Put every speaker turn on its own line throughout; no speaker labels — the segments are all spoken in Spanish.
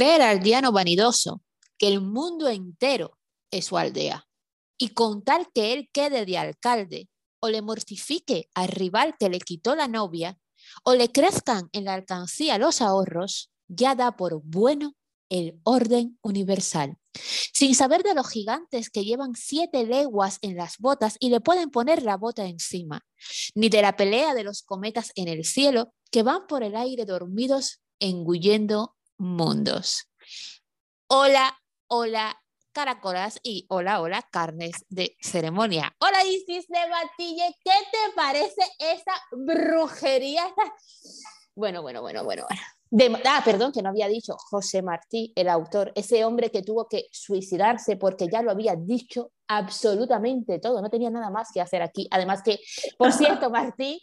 Cree el aldeano vanidoso que el mundo entero es su aldea, y con tal que él quede de alcalde, o le mortifique al rival que le quitó la novia, o le crezcan en la alcancía los ahorros, ya da por bueno el orden universal, sin saber de los gigantes que llevan siete leguas en las botas y le pueden poner la bota encima, ni de la pelea de los cometas en el cielo que van por el aire dormidos engullendo mundos. Hola, hola, caracolas y hola, hola, carnes de ceremonia. Hola, Isis de Batille, ¿qué te parece esa brujería? Bueno, bueno, bueno, bueno, bueno ah, perdón, que no había dicho José Martí, el autor, ese hombre que tuvo que suicidarse porque ya lo había dicho absolutamente todo, no tenía nada más que hacer aquí. Además que, por cierto, Martí,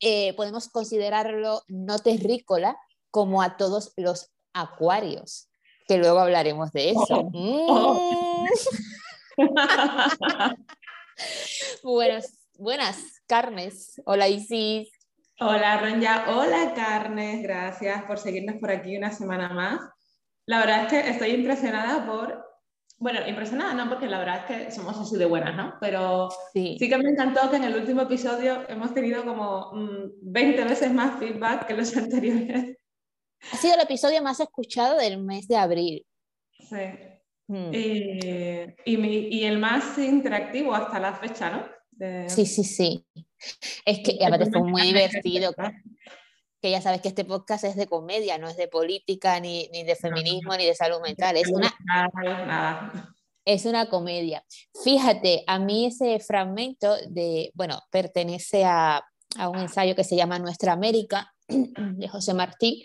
eh, podemos considerarlo no terrícola como a todos los acuarios, que luego hablaremos de eso. Oh. Mm. buenas, buenas carnes. Hola Isis.
Hola Ronja, hola Carnes, gracias por seguirnos por aquí una semana más. La verdad es que estoy impresionada por, bueno, impresionada no, porque la verdad es que somos así de buenas, ¿no? Pero sí. que me encantó que en el último episodio hemos tenido como 20 mm, veces más feedback que los anteriores.
Ha sido el episodio más escuchado del mes de abril.
Sí. Mm. Y, y el más interactivo hasta la fecha, ¿no?
Sí, sí, sí. Es que aparte fue muy divertido. Que ya sabes que este podcast es de comedia, no es de política, ni, ni de feminismo, ni de salud mental. Es una, es una comedia. Fíjate, a mí ese fragmento de, bueno, pertenece a, a un ensayo que se llama Nuestra América, de José Martí,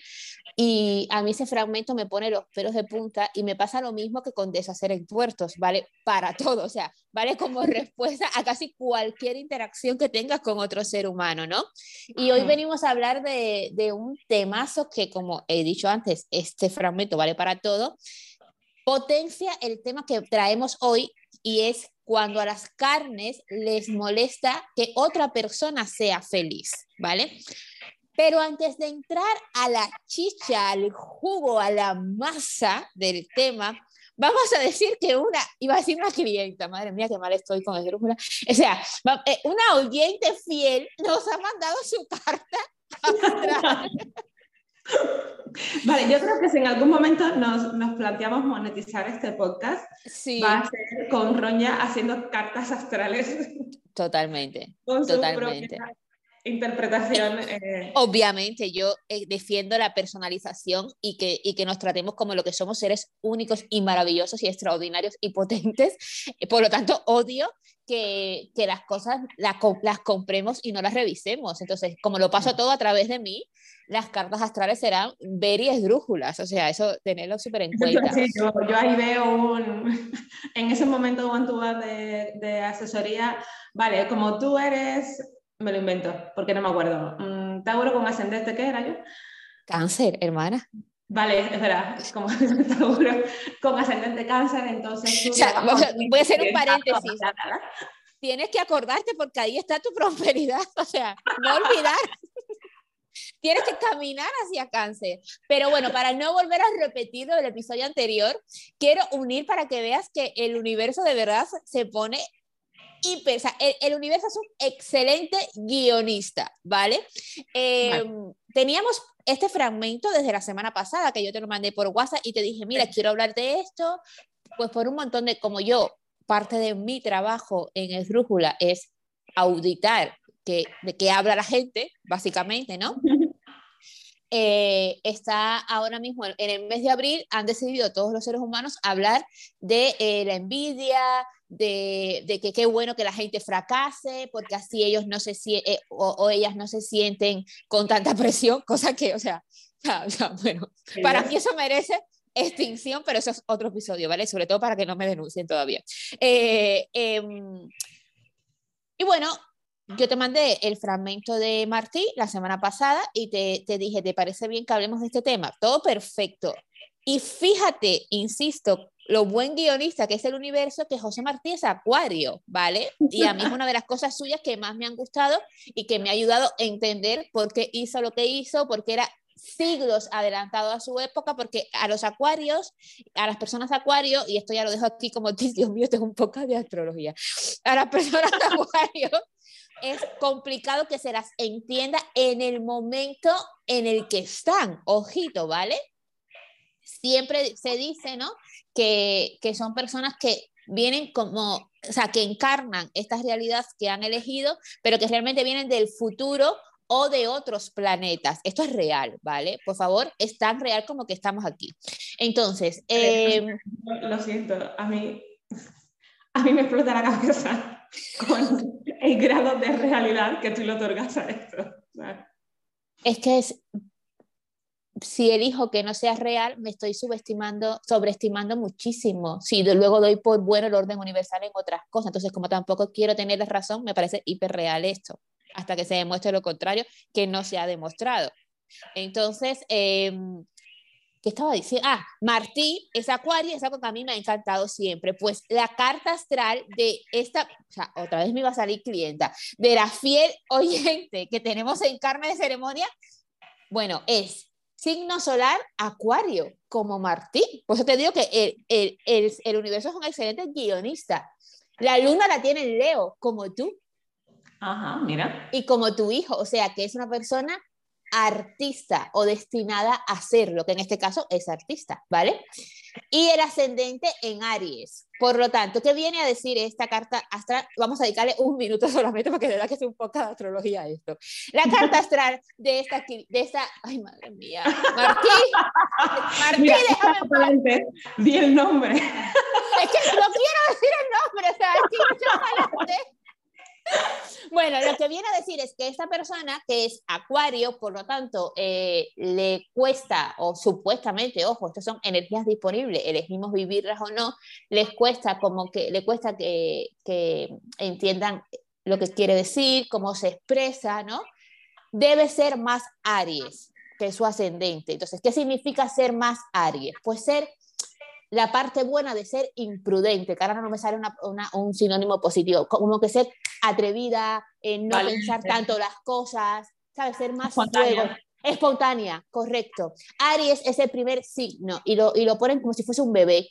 y a mí ese fragmento me pone los pelos de punta y me pasa lo mismo que con deshacer en puertos, ¿vale? Para todo, o sea, vale como respuesta a casi cualquier interacción que tengas con otro ser humano, ¿no? Y hoy venimos a hablar de, de un temazo que, como he dicho antes, este fragmento vale para todo, potencia el tema que traemos hoy y es cuando a las carnes les molesta que otra persona sea feliz, ¿vale? Pero antes de entrar a la chicha, al jugo, a la masa del tema, vamos a decir que una, iba a decir una clienta, madre mía, qué mal estoy con el grupo. O sea, eh, una oyente fiel nos ha mandado su carta.
Vale, yo creo que si en algún momento nos, nos planteamos monetizar este podcast, va a ser con Roña haciendo cartas astrales.
Totalmente. totalmente
interpretación. Eh.
Obviamente, yo eh, defiendo la personalización y que, y que nos tratemos como lo que somos seres únicos y maravillosos y extraordinarios y potentes. Eh, por lo tanto, odio que, que las cosas las, las compremos y no las revisemos. Entonces, como lo paso todo a través de mí, las cartas astrales serán ver y esdrújulas. O sea, eso tenerlo súper en cuenta.
yo, yo, ahí veo un, en ese momento un tuba de, de asesoría, vale, como tú eres me lo invento, porque no me acuerdo. Mm, Tauro con ascendente, ¿qué era yo?
Cáncer, hermana.
Vale, es verdad, como Tauro con ascendente cáncer, entonces...
voy a hacer un paréntesis. Tienes que acordarte porque ahí está tu prosperidad, o sea, no olvidar. Tienes que caminar hacia cáncer. Pero bueno, para no volver a repetir lo del episodio anterior, quiero unir para que veas que el universo de verdad se pone hiper, el, universo es un excelente guionista, ¿vale? Em, teníamos este fragmento desde la semana pasada que yo te lo mandé por WhatsApp y te dije, mira, quiero hablar de esto, pues por un montón de, como yo, parte de mi trabajo en Esdrújula es auditar que, de qué habla la gente, básicamente, ¿no? Eh, está ahora mismo en el mes de abril, han decidido todos los seres humanos hablar de eh, la envidia, de, que qué bueno que la gente fracase, porque así ellos no se eh, o, ellas no se sienten con tanta presión, cosa que, o sea, bueno, para mí eso merece extinción, pero eso es otro episodio, ¿vale? Sobre todo para que no me denuncien todavía. Eh, em, y bueno, yo te mandé el fragmento de Martí la semana pasada y te, te dije, ¿te parece bien que hablemos de este tema? Todo perfecto. Y fíjate, insisto, lo buen guionista que es el universo, que José Martí es Acuario, ¿vale? Y a mí es una de las cosas suyas que más me han gustado y que me ha ayudado a entender por qué hizo lo que hizo, porque era siglos adelantado a su época, porque a los acuarios, a las personas acuario, y esto ya lo dejo aquí como, Dios mío, tengo un poco de astrología, a las personas acuario es complicado que se las entienda en el momento en el que están, ojito, ¿vale? Siempre se dice, ¿no? Que, que son personas que vienen como, o sea, que encarnan estas realidades que han elegido, pero que realmente vienen del futuro o de otros planetas. Esto es real, ¿vale? Por favor, es tan real como que estamos aquí. Entonces, em,
lo siento, a mí, a mí me explota la cabeza con el grado de realidad que tú le otorgas a esto.
Es que es, si elijo que no sea real, me estoy subestimando, sobreestimando muchísimo. Si luego doy por bueno el orden universal en otras cosas. Entonces, como tampoco quiero tener razón, me parece hiperreal esto hasta que se demuestre lo contrario, que no se ha demostrado. Entonces, em, ¿qué estaba diciendo? Ah, Martí es acuario, es algo que a mí me ha encantado siempre. Pues la carta astral de esta, o sea, otra vez me iba a salir clienta, de la fiel oyente que tenemos en carne de ceremonia, bueno, es signo solar acuario, como Martí. Por eso te digo que el, el, el, el universo es un excelente guionista. La luna la tiene en Leo, como tú.
Ajá, mira.
Y como tu hijo, o sea, que es una persona artista o destinada a serlo, que en este caso es artista, ¿vale? Y el ascendente en Aries. Por lo tanto, ¿qué viene a decir esta carta astral? Vamos a dedicarle un minuto solamente porque de verdad que es un poco de astrología esto. La carta astral de esta, de esta, ay madre mía, Martí,
Martí, déjame Di el nombre.
Es que no quiero decir el nombre, o sea, es que mucho bueno, lo que viene a decir es que esta persona que es acuario, por lo tanto, eh, le cuesta, o supuestamente, ojo, estas son energías disponibles, elegimos vivirlas o no, les cuesta como que, le cuesta que, que entiendan lo que quiere decir, cómo se expresa, ¿no? Debe ser más Aries que su ascendente. Entonces, ¿qué significa ser más Aries? Pues ser la parte buena de ser imprudente, que ahora no me sale un sinónimo positivo, como que ser atrevida, en no pensar tanto las cosas, ¿sabes? Ser más espontánea. Espontánea, correcto. Aries es el primer signo y lo, y lo ponen como si fuese un bebé,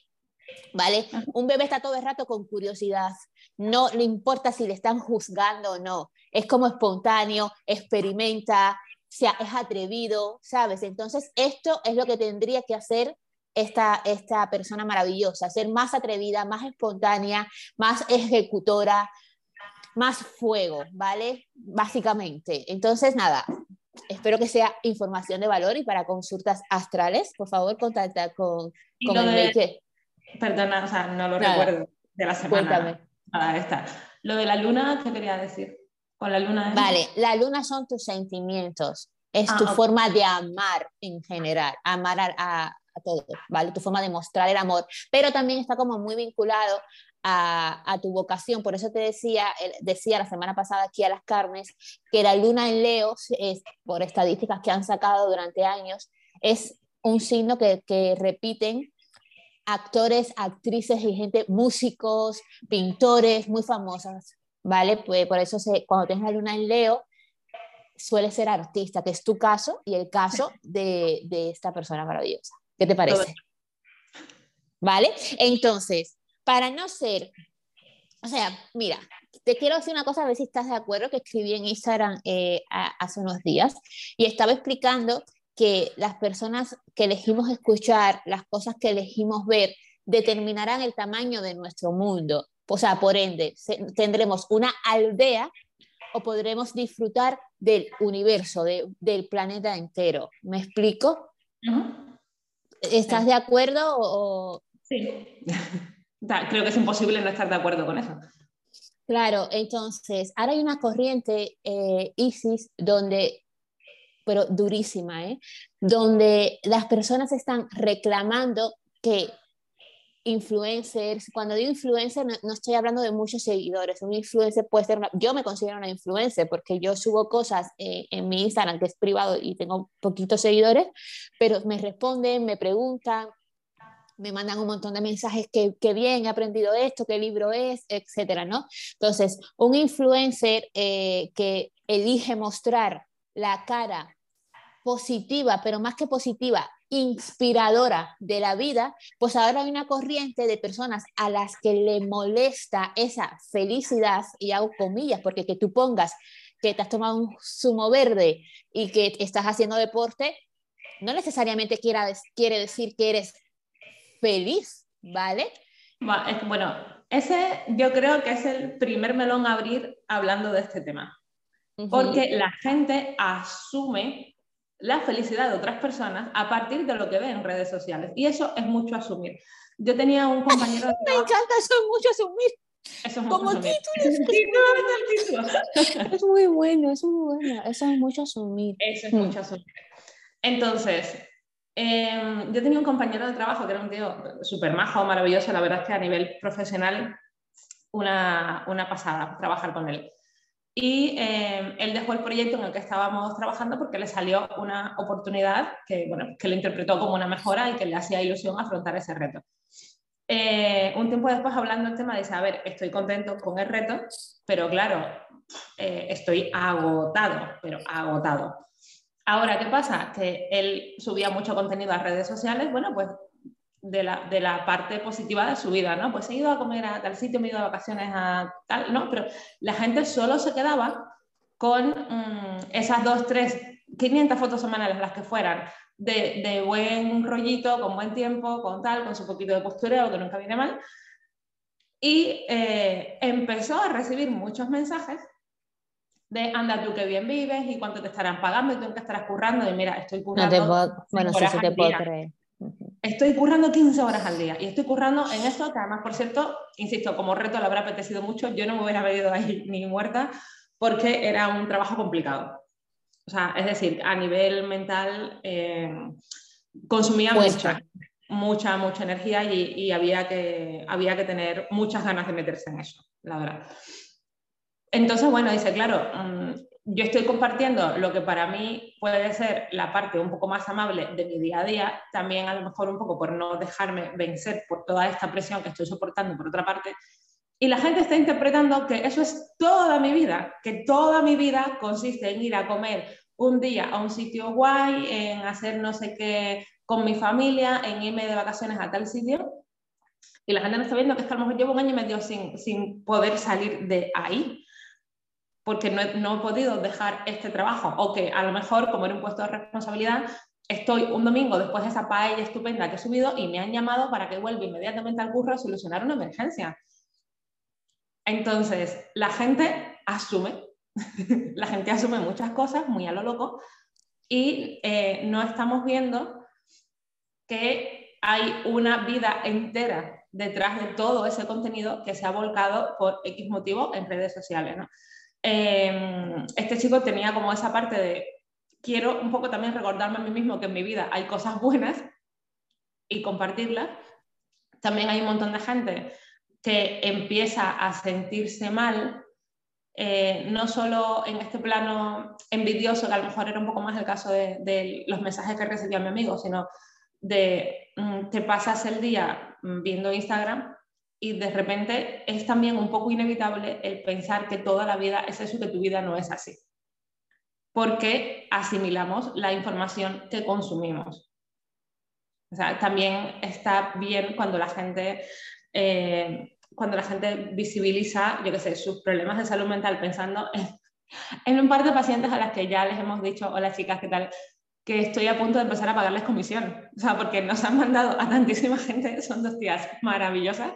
¿vale? Un bebé está todo el rato con curiosidad, no le importa si le están juzgando o no, es como espontáneo, experimenta, sea, es atrevido, ¿sabes? Entonces, esto es lo que tendría que hacer esta, esta persona maravillosa, ser más atrevida, más espontánea, más ejecutora, más fuego, ¿vale? Básicamente. Entonces, nada, espero que sea información de valor y para consultas astrales, por favor, contacta con, con el
de, Perdona, o sea, no lo recuerdo de la semana. Cuéntame. Nada, está. Lo de la luna, ¿qué quería decir? Con la luna.
Vale, la luna son tus sentimientos, es ah, tu forma de amar en general, amar a, a todo, ¿vale? Tu forma de mostrar el amor, pero también está como muy vinculado a, a, tu vocación. Por eso te decía, decía la semana pasada aquí a las carnes, que la luna en Leo, es, por estadísticas que han sacado durante años, es un signo que, que repiten actores, actrices y gente, músicos, pintores muy famosos, ¿vale? Pues por eso se, cuando tienes la luna en Leo, suele ser artista, que es tu caso y el caso de, de esta persona maravillosa. ¿Qué te parece? ¿Vale? Entonces, para no ser, o sea, mira, te quiero decir una cosa, a ver si estás de acuerdo, que escribí en Instagram eh, hace unos días y estaba explicando que las personas que elegimos escuchar, las cosas que elegimos ver, determinarán el tamaño de nuestro mundo. O sea, por ende, tendremos una aldea o podremos disfrutar del universo, del planeta entero. ¿Me explico? ¿Estás de acuerdo o...?
Sí. Creo que es imposible no estar de acuerdo con eso.
Claro, entonces, ahora hay una corriente eh, ISIS donde, pero durísima, ¿eh? donde las personas están reclamando que influencers, cuando digo influencer no, estoy hablando de muchos seguidores, un influencer puede ser, yo me considero una influencer porque yo subo cosas eh, en mi Instagram que es privado y tengo poquitos seguidores, pero me responden, me preguntan, me mandan un montón de mensajes que, que bien, he aprendido esto, qué libro es, etcétera, ¿no? Entonces, un influencer eh, que elige mostrar la cara positiva, pero más que positiva, inspiradora de la vida, pues ahora hay una corriente de personas a las que le molesta esa felicidad, y hago comillas, porque que tú pongas que te has tomado un zumo verde y que estás haciendo deporte, no necesariamente quiera, quiere decir que eres feliz, ¿vale?
Bueno, ese yo creo que es el primer melón a abrir hablando de este tema. Porque la gente asume la felicidad de otras personas a partir de lo que ve en redes sociales. Y eso es mucho asumir. Yo tenía un compañero...
Me encanta, eso es mucho asumir. Eso es Como título. es muy bueno, es muy bueno. Eso es mucho asumir.
Eso es mucho asumir. Entonces, em, yo tenía un compañero de trabajo que era un tío súper majo, maravilloso. La verdad es que a nivel profesional, una, una pasada trabajar con él y eh, él dejó el proyecto en el que estábamos trabajando porque le salió una oportunidad que, bueno, que le interpretó como una mejora y que le hacía ilusión afrontar ese reto. Eh, un tiempo después, hablando del tema, dice, a ver, estoy contento con el reto, pero claro, eh, estoy agotado, pero agotado. Ahora, ¿qué pasa? Que él subía mucho contenido a redes sociales, bueno, pues de la, de la, parte positiva de su vida, ¿no? Pues he ido a comer a tal sitio, me he ido de vacaciones a tal, ¿no? Pero la gente solo se quedaba con mm, esas dos, tres, 500 fotos semanales, las que fueran, de, de, buen rollito, con buen tiempo, con tal, con su poquito de postureo, que nunca viene mal. Y eh, empezó a recibir muchos mensajes de anda tú que bien vives y cuánto te estarán pagando y tú en qué estarás currando y mira, estoy currando.
bueno, sí, sí te puedo creer.
Estoy currando 15 horas al día y estoy currando en esto, que además, por cierto, insisto, como reto le habrá apetecido mucho, yo no me hubiera venido ahí ni muerta porque era un trabajo complicado. O sea, es decir, a nivel mental eh, consumía mucha, mucha, mucha energía y, había, que, había que tener muchas ganas de meterse en eso, la verdad. Entonces, bueno, dice, claro, mm, yo estoy compartiendo lo que para mí puede ser la parte un poco más amable de mi día a día, también a lo mejor un poco por no dejarme vencer por toda esta presión que estoy soportando por otra parte. Y la gente está interpretando que eso es toda mi vida, que toda mi vida consiste en ir a comer un día a un sitio guay, en hacer no sé qué con mi familia, en irme de vacaciones a tal sitio. Y la gente no está viendo que es que a lo mejor llevo un año y medio sin, sin poder salir de ahí porque no he, podido dejar este trabajo o que a lo mejor como era un puesto de responsabilidad estoy un domingo después de esa paella estupenda que he subido y me han llamado para que vuelva inmediatamente al curro a solucionar una emergencia. Entonces, la gente asume, la gente asume muchas cosas muy a lo loco y eh, no estamos viendo que hay una vida entera detrás de todo ese contenido que se ha volcado por X motivo en redes sociales. ¿no? Em, este chico tenía como esa parte de, quiero un poco también recordarme a mí mismo que en mi vida hay cosas buenas y compartirlas. También hay un montón de gente que empieza a sentirse mal, eh, no solo en este plano envidioso, que a lo mejor era un poco más el caso de, los mensajes que recibía mi amigo, sino de mm, te pasas el día mm, viendo Instagram y de repente es también un poco inevitable el pensar que toda la vida es eso que tu vida no es así. Porque asimilamos la información que consumimos. También está bien cuando la gente, eh, cuando la gente visibiliza, yo qué sé, sus problemas de salud mental pensando en, en un par de pacientes a las que ya les hemos dicho, hola chicas, ¿qué tal? Que estoy a punto de empezar a pagarles comisión. O sea, porque nos han mandado a tantísima gente, son dos tías maravillosas.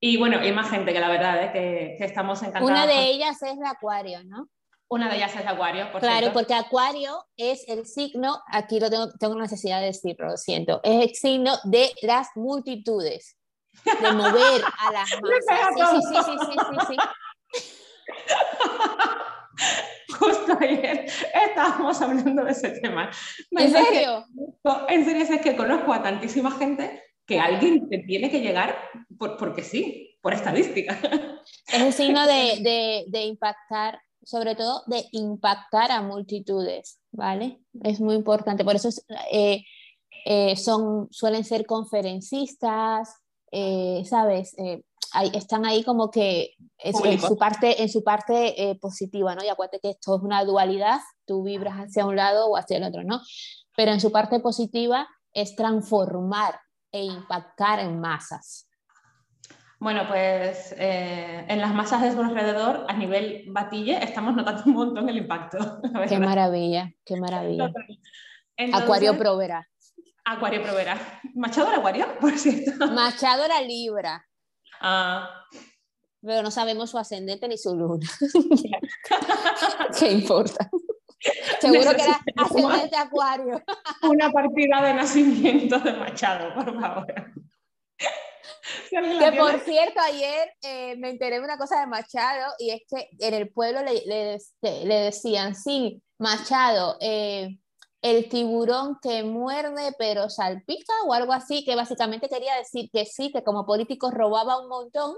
Y bueno, hay más gente que la verdad es que, que, estamos encantados.
Una de ellas es la Acuario, ¿no?
Una de ellas es Acuario,
por Claro, porque Acuario es el signo, aquí lo tengo, tengo necesidad de decirlo, lo siento, es el signo de las multitudes, de mover a las masas. Sí, sí, sí, sí, sí, sí.
Justo ayer estábamos hablando de ese tema.
¿En serio?
en serio, es que conozco a tantísima gente que alguien te tiene que llegar por, porque sí, por estadística.
Es un signo de, de, de, impactar, sobre todo de impactar a multitudes, ¿vale? Es muy importante. Por eso eh, eh, son, suelen ser conferencistas, eh, ¿sabes? Están ahí como que en su parte, en su parte eh, positiva, ¿no? Y acuérdate que esto es una dualidad, tú vibras hacia un lado o hacia el otro, ¿no? Pero en su parte positiva es transformar e impactar en masas.
Bueno, pues eh, en las masas de su alrededor, a nivel batille, estamos notando un montón el impacto.
Qué maravilla, qué maravilla. Acuario Provera.
Acuario Provera. ¿Machado era Acuario, por cierto?
Machado era Libra. Ah. Pero no sabemos su ascendente ni su luna. ¿Qué importa? Seguro que era ascendente Acuario.
Una partida de nacimiento de Machado, por favor.
que por cierto, ayer eh, me enteré de una cosa de Machado y es que en el pueblo le, le, decían, sí, Machado, eh, el tiburón que muerde pero salpica o algo así, que básicamente quería decir que sí, que como político robaba un montón,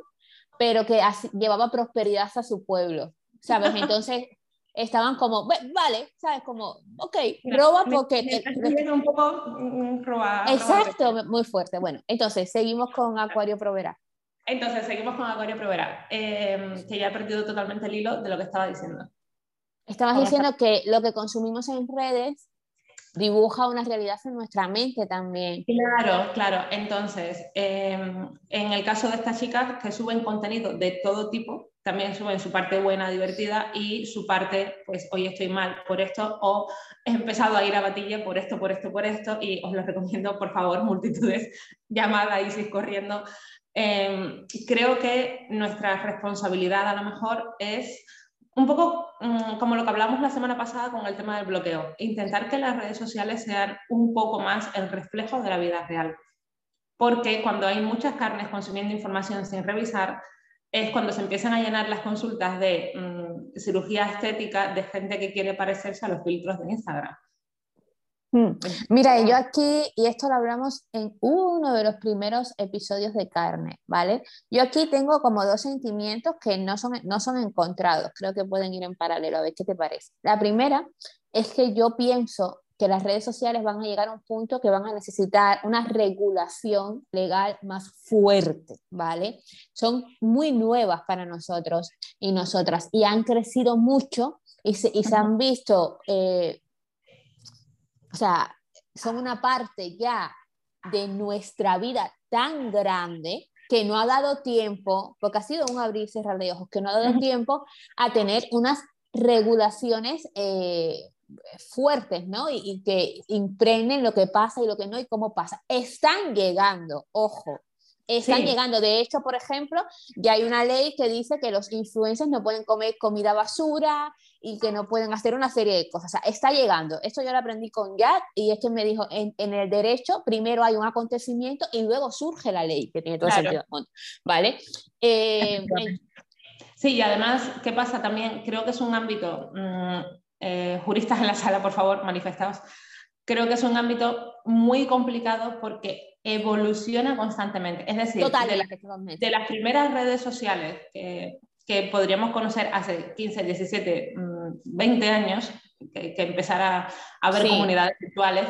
pero que llevaba prosperidad a su pueblo, ¿sabes? Entonces estaban como, vale, ¿sabes? Como, ok, roba porque...
un poco mm,
Exacto, muy fuerte. Bueno, entonces seguimos con Acuario Provera.
Entonces seguimos con Acuario Provera, em, que ya he perdido totalmente el hilo de lo que estaba diciendo.
Estabas diciendo que lo que consumimos en redes dibuja una realidad en nuestra mente también.
Claro, claro. Entonces, em, en el caso de estas chicas que suben contenido de todo tipo, también suben su parte buena, divertida y su parte, pues hoy estoy mal por esto o he empezado a ir a batilla por esto, por esto, por esto y os lo recomiendo, por favor, multitudes, llamada Isis corriendo. Em, creo que nuestra responsabilidad a lo mejor es un poco como lo que hablamos la semana pasada con el tema del bloqueo, intentar que las redes sociales sean un poco más el reflejo de la vida real. Porque cuando hay muchas carnes consumiendo información sin revisar, es cuando se empiezan a llenar las consultas de mm, cirugía estética de gente que quiere parecerse a los filtros de Instagram.
Hmm. Mira, yo aquí, y esto lo hablamos en uno de los primeros episodios de Carne, ¿vale? Yo aquí tengo como dos sentimientos que no son, no son encontrados, creo que pueden ir en paralelo, a ver qué te parece. La primera es que yo pienso que las redes sociales van a llegar a un punto que van a necesitar una regulación legal más fuerte, ¿vale? Son muy nuevas para nosotros y nosotras y han crecido mucho y se, y se han visto... Eh, o sea, son una parte ya de nuestra vida tan grande que no ha dado tiempo, porque ha sido un abrir y cerrar de ojos, que no ha dado tiempo a tener unas regulaciones eh, fuertes, ¿no? Y, y, que impregnen lo que pasa y lo que no y cómo pasa. Están llegando, ojo, están llegando. De hecho, por ejemplo, ya hay una ley que dice que los influencers no pueden comer comida basura y que no pueden hacer una serie de cosas. O sea, está llegando. Esto yo lo aprendí con Jack y es que me dijo, en, el derecho primero hay un acontecimiento y luego surge la ley, que tiene todo sentido ¿Vale? Eh,
sí, y además, ¿qué pasa también? Creo que es un ámbito, mm, eh, juristas en la sala, por favor, manifestados, creo que es un ámbito muy complicado porque evoluciona constantemente. Es decir, de, las primeras redes sociales que, podríamos conocer hace 15, 17, 20 años, que, que empezara a haber comunidades virtuales,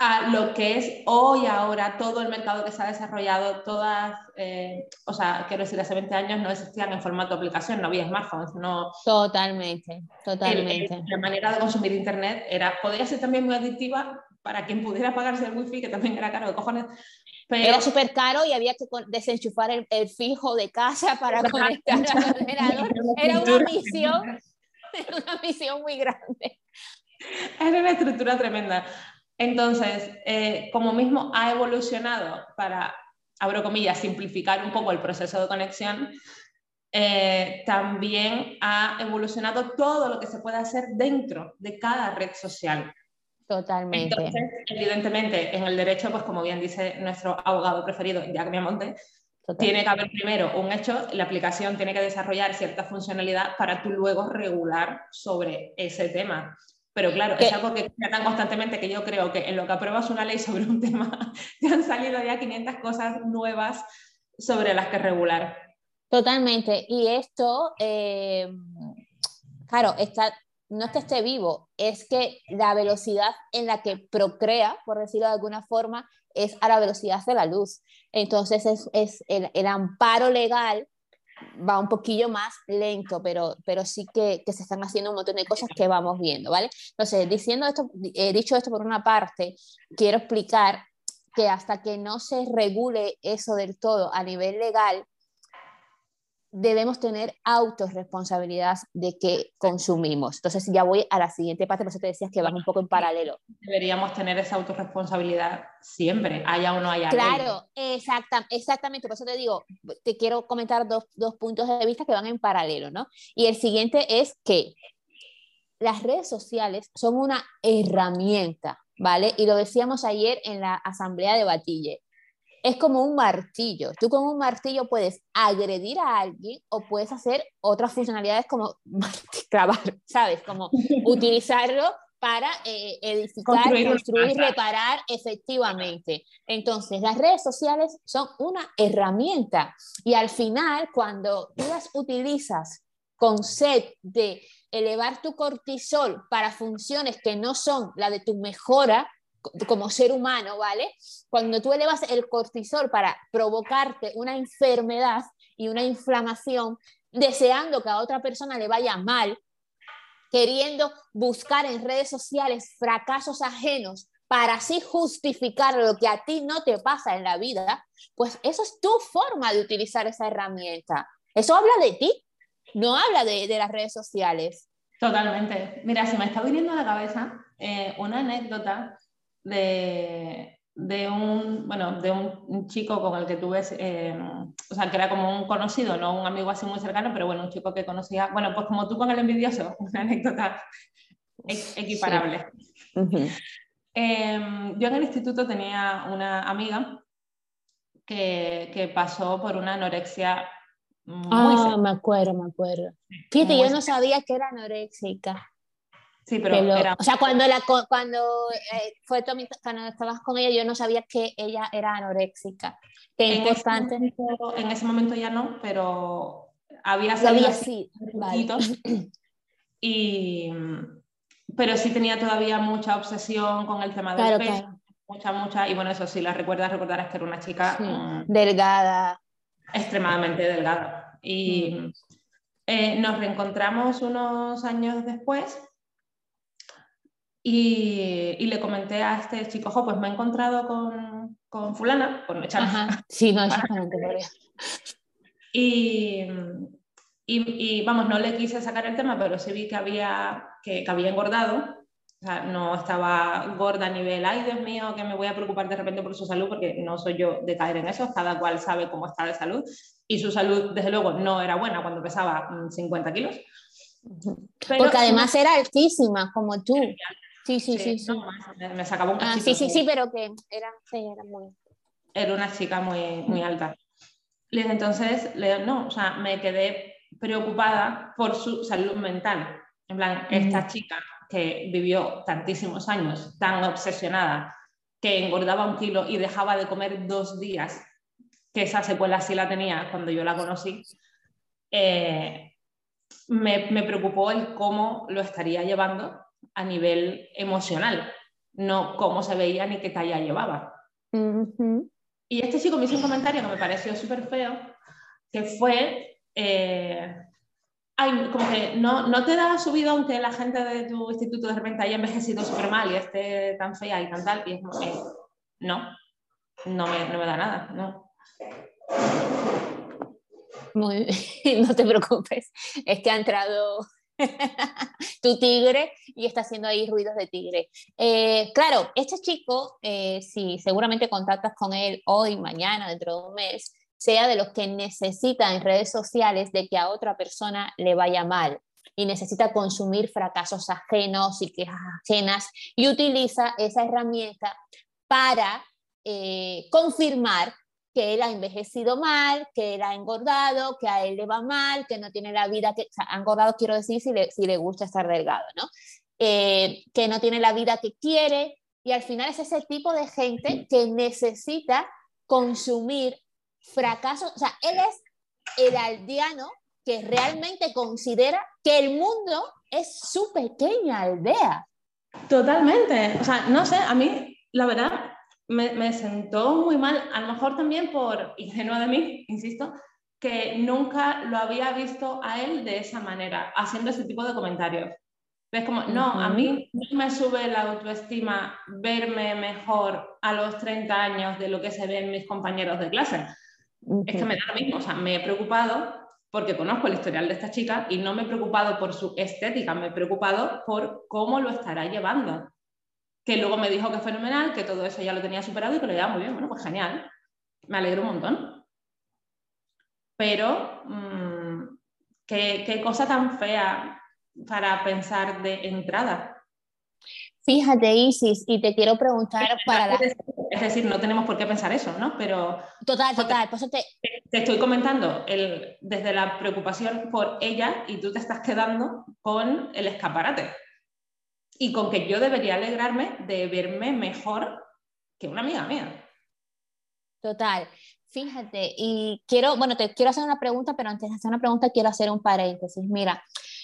a lo que es hoy, ahora, todo el mercado que se ha desarrollado, todas, eh, o sea, quiero decir, hace 20 años no existían en formato de aplicación, no había smartphones, no...
Totalmente, totalmente.
la manera de consumir Internet era, podría ser también muy adictiva, para quien pudiera pagarse el wifi, que también era caro de cojones.
Pero... Era súper caro y había que desenchufar el, el fijo de casa para conectar al ordenador. Era una misión, era una misión muy grande.
Era una estructura tremenda. Entonces, eh, como mismo ha evolucionado para, abro comillas, simplificar un poco el proceso de conexión, eh, también ha evolucionado todo lo que se puede hacer dentro de cada red social.
Totalmente.
Entonces, evidentemente, en el derecho, pues como bien dice nuestro abogado preferido, Jack Monte, tiene que haber primero un hecho, la aplicación tiene que desarrollar cierta funcionalidad para tú luego regular sobre ese tema. Pero claro, es algo que tratan constantemente que yo creo que en lo que apruebas una ley sobre un tema, te han salido ya 500 cosas nuevas sobre las que regular.
Totalmente. Y esto, eh, claro, está no es que esté vivo, es que la velocidad en la que procrea, por decirlo de alguna forma, es a la velocidad de la luz. Entonces es, el, amparo legal va un poquillo más lento, pero, pero sí que, que, se están haciendo un montón de cosas que vamos viendo, ¿vale? Entonces, diciendo esto, he dicho esto por una parte, quiero explicar que hasta que no se regule eso del todo a nivel legal, debemos tener autorresponsabilidad de que consumimos. Entonces ya voy a la siguiente parte, por eso te decías que van un poco en paralelo.
Deberíamos tener esa autorresponsabilidad siempre, haya o no haya.
Claro, exacta, exactamente, por eso te digo, te quiero comentar dos, dos puntos de vista que van en paralelo, ¿no? Y el siguiente es que las redes sociales son una herramienta, ¿vale? Y lo decíamos ayer en la asamblea de Batille es como un martillo. Tú con un martillo puedes agredir a alguien o puedes hacer otras funcionalidades como clavar, ¿sabes? Como utilizarlo para eh, edificar, construir, reparar efectivamente. Entonces, las redes sociales son una herramienta y al final, cuando tú las utilizas con sed de elevar tu cortisol para funciones que no son la de tu mejora, como ser humano, ¿vale? Cuando tú elevas el cortisol para provocarte una enfermedad y una inflamación, deseando que a otra persona le vaya mal, queriendo buscar en redes sociales fracasos ajenos para así justificar lo que a ti no te pasa en la vida, pues eso es tu forma de utilizar esa herramienta. Eso habla de ti, no habla de, de las redes sociales.
Totalmente. Mira, se me está viniendo a la cabeza eh, una anécdota de, de un, bueno, de un, chico con el que tuve, eh, o sea, que era como un conocido, no un amigo así muy cercano, pero bueno, un chico que conocía, bueno, pues como tú con el envidioso, una anécdota equiparable. Em, yo en el instituto tenía una amiga que, que pasó por una anorexia
muy ah, me acuerdo, me acuerdo. Fíjate, yo no sabía que era anoréxica.
Sí, pero era...
O sea, cuando, la, cuando, eh, fue cuando estabas con ella, yo no sabía que ella era anoréxica. Qué
en
importante.
Ese momento, en ese momento ya no, pero había salido
había, sí. Vale.
y pero sí tenía todavía mucha obsesión con el tema del claro, peso, claro. mucha, mucha, y bueno, eso sí, la recuerdas, recordarás que era una chica
sí. mmm, delgada.
Extremadamente delgada. Y mm. eh, nos reencontramos unos años después y, y, le comenté a este chico, jo, pues me he encontrado con, con fulana, no echar.
Sí, no, exactamente.
y, y, y, vamos, no le quise sacar el tema, pero sí vi que había, que, que había engordado. O sea, no estaba gorda a nivel, ay Dios mío, que me voy a preocupar de repente por su salud, porque no soy yo de caer en eso, cada cual sabe cómo está de salud. Y su salud, desde luego, no era buena cuando pesaba 50 kilos.
Pero, porque además era altísima, como tú. Sí, sí, sí. sí,
no, me, me, sacaba un
ah, Sí, sí, sí, pero que era, sí, era muy.
Era una chica muy, muy alta. Entonces, no, o sea, me quedé preocupada por su salud mental. En plan, esta chica que vivió tantísimos años, tan obsesionada, que engordaba un kilo y dejaba de comer dos días, que esa secuela sí la tenía cuando yo la conocí, eh, me, me preocupó el cómo lo estaría llevando a nivel emocional, no cómo se veía ni qué talla llevaba.
Uh -huh.
Y este chico me hizo un comentario que me pareció súper feo, que fue, eh, ay, como que no, no te da subido aunque la gente de tu instituto de repente haya envejecido súper mal y esté tan fea y tan tal, y es como que, no, no me, no me da nada, no.
Muy bien, no te preocupes, es que ha entrado tu tigre y está haciendo ahí ruidos de tigre. Eh, claro, este chico, eh, si seguramente contactas con él hoy, mañana, dentro de un mes, sea de los que necesita en redes sociales de que a otra persona le vaya mal y necesita consumir fracasos ajenos y quejas ajenas y utiliza esa herramienta para eh, confirmar que él ha envejecido mal, que él ha engordado, que a él le va mal, que no tiene la vida que, o sea, engordado quiero decir si le, si le gusta estar delgado, ¿no? Eh, que no tiene la vida que quiere y al final es ese tipo de gente que necesita consumir fracasos, o sea, él es el aldeano que realmente considera que el mundo es su pequeña aldea.
Totalmente. O sea, no sé, a mí, la verdad, me, me sentó muy mal, a lo mejor también por ingenuo de mí, insisto, que nunca lo había visto a él de esa manera, haciendo ese tipo de comentarios. Es como, no, a mí no me sube la autoestima verme mejor a los 30 años de lo que se ven mis compañeros de clase. Es que me da lo mismo, o sea, me he preocupado porque conozco el historial de esta chica y no me he preocupado por su estética, me he preocupado por cómo lo estará llevando. Que luego me dijo que fenomenal, que todo eso ya lo tenía superado y que lo llevaba muy bien. Bueno, pues genial, me alegro un montón. Pero, mm, ¿qué, qué cosa tan fea para pensar de entrada.
Fíjate, Isis, y te quiero preguntar para la...
Es decir, no tenemos por qué pensar eso, ¿no? Pero...
Total, total.
te... te estoy comentando el, desde la preocupación por ella y tú te estás quedando con el escaparate. Y con que yo debería alegrarme de verme mejor que una amiga mía.
Total. Fíjate, y quiero, bueno, te quiero hacer una pregunta, pero antes de hacer una pregunta quiero hacer un paréntesis. Mira,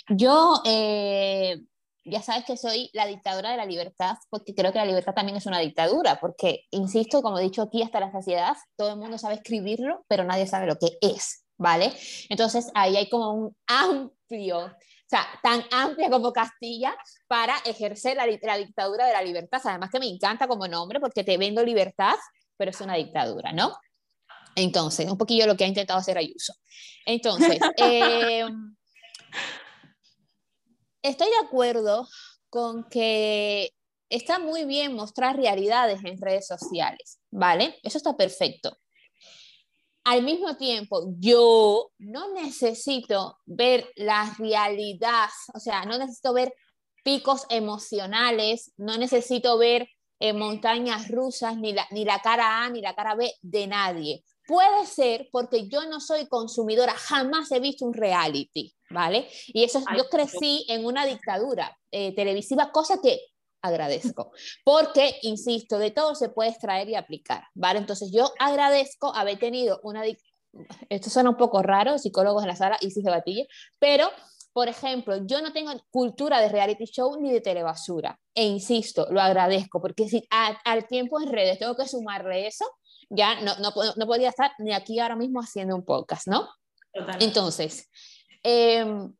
yo, eh, ya sabes que soy la dictadura de la libertad, porque creo que la libertad también es una dictadura, porque, insisto, como he dicho aquí hasta la saciedad, todo el mundo sabe escribirlo, pero nadie sabe lo que es, ¿vale? Entonces, ahí hay como un amplio, o sea, tan amplia como Castilla para ejercer la, la dictadura de la libertad. Además que me encanta como nombre, porque te vendo libertad, pero es una dictadura, ¿no? Entonces, un poquillo lo que ha intentado hacer Ayuso. Entonces, eh, estoy de acuerdo con que está muy bien mostrar realidades en redes sociales, ¿vale? Eso está perfecto. Al mismo tiempo, yo no necesito ver la realidad, o sea, no necesito ver picos emocionales, no necesito ver eh, montañas rusas, ni la, ni la cara A ni la cara B de nadie. Puede ser porque yo no soy consumidora, jamás he visto un reality, ¿vale? Y eso, yo crecí en una dictadura eh, televisiva, cosa que agradezco, porque, insisto, de todo se puede extraer y aplicar, ¿vale? Entonces yo agradezco haber tenido una esto suena un poco raro, psicólogos en la sala, y de Batille, pero, por ejemplo, yo no tengo cultura de reality show ni de telebasura, e insisto, lo agradezco, porque si al tiempo en redes tengo que sumarle eso, ya no, no, no, podía estar ni aquí ahora mismo haciendo un podcast, ¿no? Entonces, em,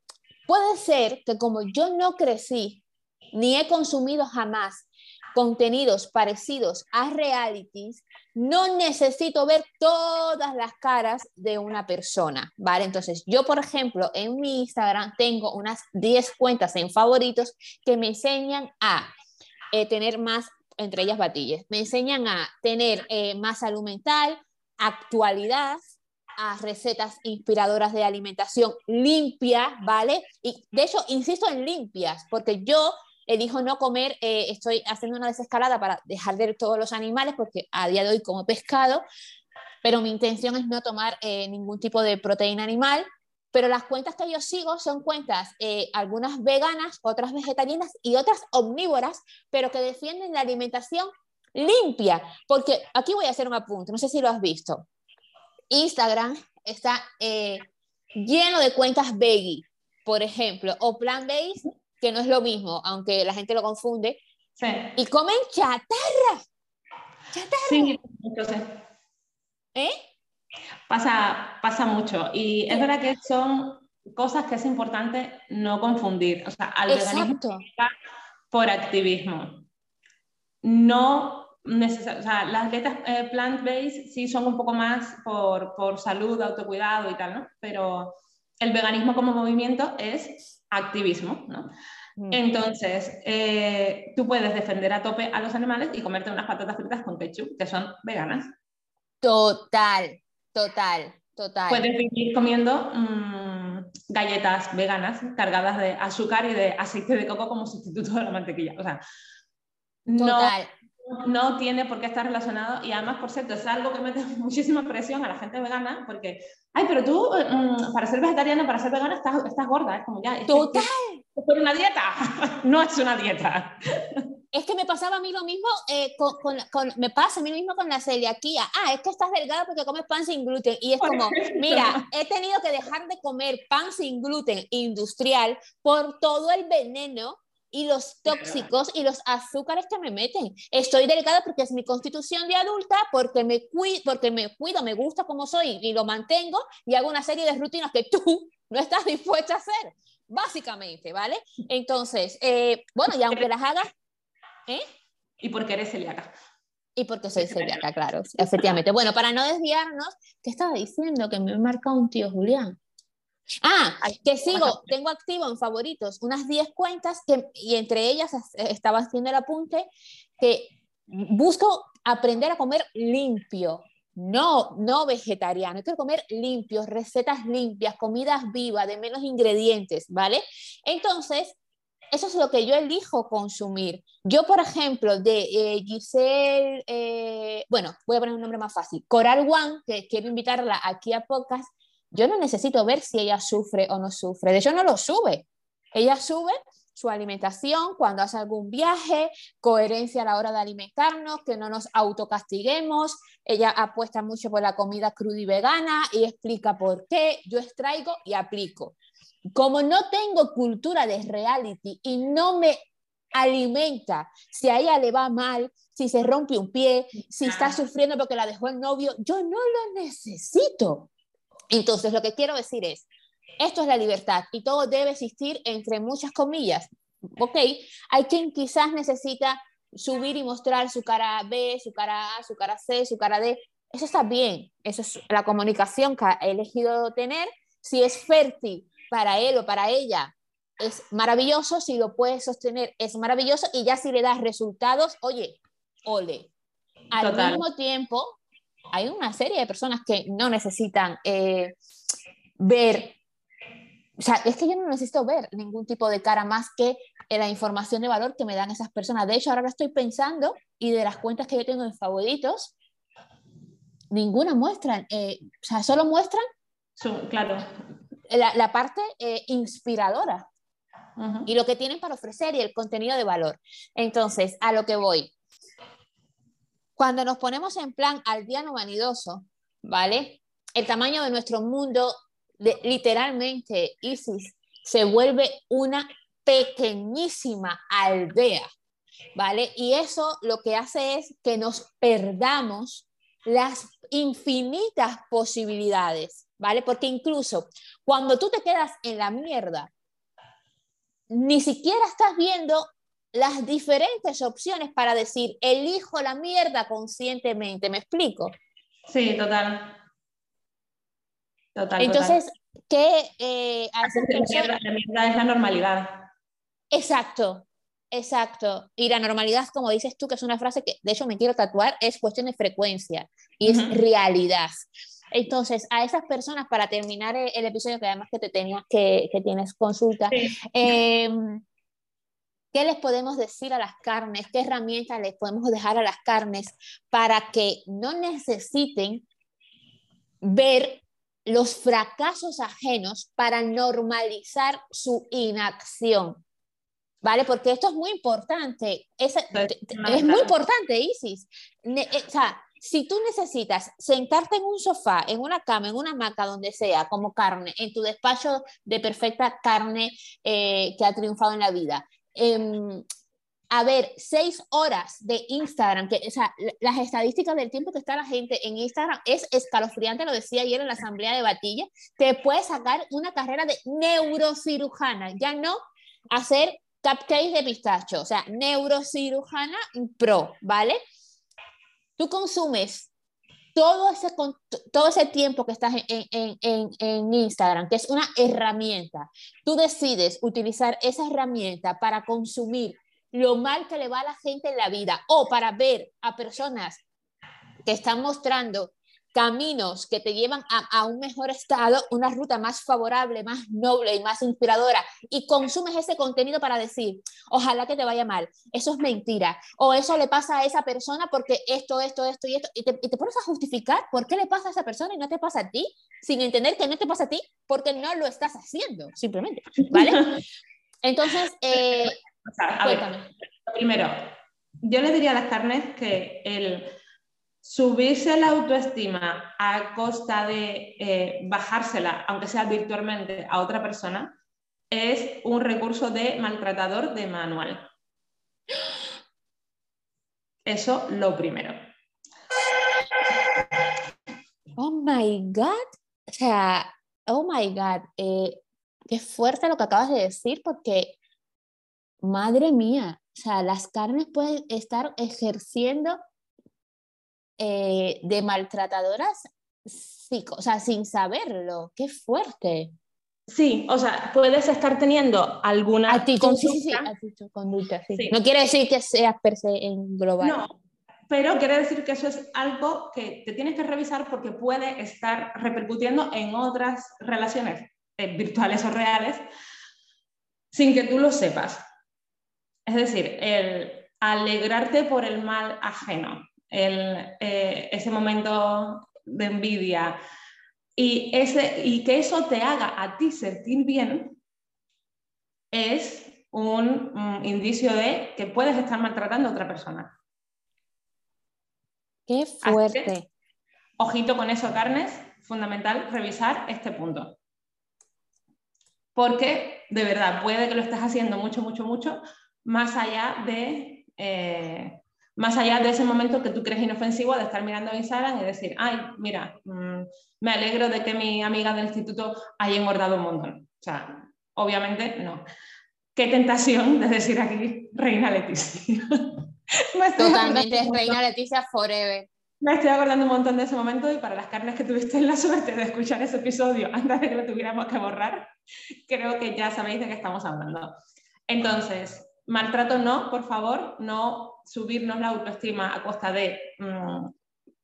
puede ser que como yo no crecí ni he consumido jamás contenidos parecidos a realities, no necesito ver todas las caras de una persona, ¿vale? Entonces, yo, por ejemplo, en mi Instagram tengo unas 10 cuentas en favoritos que me enseñan a eh, tener más entre ellas Batilles. Me enseñan a tener eh, más salud mental, actualidad, a recetas inspiradoras de alimentación limpia, ¿vale? Y de hecho, insisto en limpias, porque yo elijo no comer, eh, estoy haciendo una desescalada para dejar de todos los animales, porque a día de hoy como pescado, pero mi intención es no tomar eh, ningún tipo de proteína animal, pero las cuentas que yo sigo son cuentas, eh, algunas veganas, otras vegetarianas y otras omnívoras, pero que defienden la alimentación limpia. Porque aquí voy a hacer un apunte, no sé si lo has visto. Instagram está lleno de cuentas veggie, por ejemplo, o plant-based, que no es lo mismo, aunque la gente lo confunde, y comen chatarra. Chatarra. Sí, entonces.
¿Eh? Pasa, pasa mucho. Y es verdad que son cosas que es importante no confundir. O sea, al veganismo por activismo. No necesariamente, o sea, las dietas eh, plant-based sí son un poco más por, por, salud, autocuidado y tal, ¿no? Pero el veganismo como movimiento es activismo, ¿no? Mm. Entonces, eh, tú puedes defender a tope a los animales y comerte unas patatas fritas con ketchup, que son veganas.
Total, Total, total.
Puedes vivir comiendo mm, galletas veganas cargadas de azúcar y de aceite de coco como sustituto de la mantequilla. O sea, total. No, tiene por qué estar relacionado y además, por cierto, es algo que mete muchísima presión a la gente vegana porque, ay, pero tú mm, para ser vegetariana, para ser vegana estás, estás gorda, es como ya.
Total.
Es, por una dieta, no es una dieta.
es que me pasaba a mí lo mismo, eh, con, con, me pasa a mí lo mismo con la celiaquía. Ah, es que estás delgada porque comes pan sin gluten. Y es como, mira, he tenido que dejar de comer pan sin gluten industrial por todo el veneno y los tóxicos y los azúcares que me meten. Estoy delgada porque es mi constitución de adulta, porque me, cuido, porque me cuido, me gusta como soy y lo mantengo y hago una serie de rutinas que tú no estás dispuesta a hacer, básicamente, ¿vale? Entonces, eh, bueno, y aunque las hagas...
¿eh? Y porque eres celíaca.
Y porque soy celíaca, claro, efectivamente. Bueno, para no desviarnos, ¿qué estaba diciendo? Que me marca un tío Julián. Ah, que sigo, tengo activo en favoritos unas 10 cuentas que, y entre ellas estaba haciendo el apunte que busco aprender a comer limpio, no, no vegetariano, quiero comer limpio, recetas limpias, comidas vivas, de menos ingredientes, ¿vale? Entonces, eso es lo que yo elijo consumir. Yo, por ejemplo, de eh, Giselle, eh, bueno, voy a poner un nombre más fácil, Coral One, que quiero invitarla aquí a podcast, yo no necesito ver si ella sufre o no sufre. De hecho, no lo sube. Ella sube su alimentación cuando hace algún viaje, coherencia a la hora de alimentarnos, que no nos autocastiguemos. Ella apuesta mucho por la comida cruda y vegana y explica por qué. Yo extraigo y aplico. Como no tengo cultura de reality y no me alimenta si a ella le va mal, si se rompe un pie, si está sufriendo porque la dejó el novio, yo no lo necesito. Entonces, lo que quiero decir es, esto es la libertad y todo debe existir entre muchas comillas. Ok, hay quien quizás necesita subir y mostrar su cara B, su cara A, su cara C, su cara D. Eso está bien, eso es la comunicación que ha elegido tener. Si es fértil para él o para ella, es maravilloso. Si lo puede sostener, es maravilloso. Y ya si le das resultados, oye, ole. Al mismo tiempo, hay una serie de personas que no necesitan eh, ver, o sea, es que yo no necesito ver ningún tipo de cara más que la información de valor que me dan esas personas. De hecho, ahora estoy pensando y de las cuentas que yo tengo en favoritos, ninguna muestran, eh, o sea, solo muestran
claro.
la, parte eh, inspiradora y lo que tienen para ofrecer y el contenido de valor. Entonces, a lo que voy. Cuando nos ponemos en plan aldeano vanidoso, ¿vale? El tamaño de nuestro mundo, de, literalmente, Isis, se vuelve una pequeñísima aldea, ¿vale? Y eso lo que hace es que nos perdamos las infinitas posibilidades, ¿vale? Porque incluso cuando tú te quedas en la mierda, ni siquiera estás viendo las diferentes opciones para decir, elijo la mierda conscientemente, ¿me explico?
Sí, total.
Total. Entonces, ¿qué
eh, la, mierda, es la normalidad.
Exacto, exacto. Y la normalidad, como dices tú, que es una frase que de hecho me quiero tatuar, es cuestión de frecuencia y es realidad. Entonces, a esas personas, para terminar el, episodio, que además que te tenías que, que tienes consulta, em, ¿Qué les podemos decir a las carnes? ¿Qué herramientas les podemos dejar a las carnes para que no necesiten ver los fracasos ajenos para normalizar su inacción? ¿Vale? Porque esto es muy importante. Es, es muy importante, Isis. Eh, o sea, si tú necesitas sentarte en un sofá, en una cama, en una hamaca, donde sea, como carne, en tu despacho de perfecta carne eh, que ha triunfado en la vida, Em, a ver, seis horas de Instagram, que, o sea, las estadísticas del tiempo que está la gente en Instagram es escalofriante, lo decía ayer en la asamblea de Batilla, te puede sacar una carrera de neurocirujana, ya no hacer cupcakes de pistacho, o sea, neurocirujana pro, ¿vale? Tú consumes todo ese, todo ese tiempo que estás en, en, en, Instagram, que es una herramienta, tú decides utilizar esa herramienta para consumir lo mal que le va a la gente en la vida o para ver a personas que están mostrando caminos que te llevan a, un mejor estado, una ruta más favorable, más noble y más inspiradora, y consumes ese contenido para decir, ojalá que te vaya mal, eso es mentira, o eso le pasa a esa persona porque esto, esto, esto y esto, y te, pones a justificar por qué le pasa a esa persona y no te pasa a ti, sin entender que no te pasa a ti porque no lo estás haciendo, simplemente, ¿vale? Entonces, eh,
primero, yo le diría a las carnes que el subirse la autoestima a costa de eh, bajársela, aunque sea virtualmente, a otra persona, es un recurso de maltratador de manual. Eso lo primero.
Oh my God. O sea, oh my God. Eh, qué fuerte lo que acabas de decir, porque, madre mía, o sea, las carnes pueden estar ejerciendo eh, de maltratadoras o sea, sin saberlo. Qué fuerte.
Sí, o sea, puedes estar teniendo alguna
actitud, conducta. Sí, No quiere decir que seas per se en global.
No, pero quiere decir que eso es algo que te tienes que revisar porque puede estar repercutiendo en otras relaciones eh, virtuales o reales sin que tú lo sepas. Es decir, el alegrarte por el mal ajeno, el, eh, ese momento de envidia, y, ese, y que eso te haga a ti sentir bien es un, indicio de que puedes estar maltratando a otra persona.
Qué fuerte.
ojito con eso, Carnes, fundamental revisar este punto. Porque, de verdad, puede que lo estés haciendo mucho, mucho, mucho, más allá de eh, más allá de ese momento que tú crees inofensivo de estar mirando Instagram y decir, ay, mira, mm, me alegro de que mi amiga del instituto haya engordado un montón. O sea, obviamente no. Qué tentación de decir aquí Reina Leticia.
Totalmente, Reina Leticia forever.
Me estoy acordando un montón de ese momento y para las carnes que tuviste la suerte de escuchar ese episodio antes de que lo tuviéramos que borrar, creo que ya sabéis de qué estamos hablando. Entonces, maltrato no, por favor, no subirnos la autoestima a costa de, mm,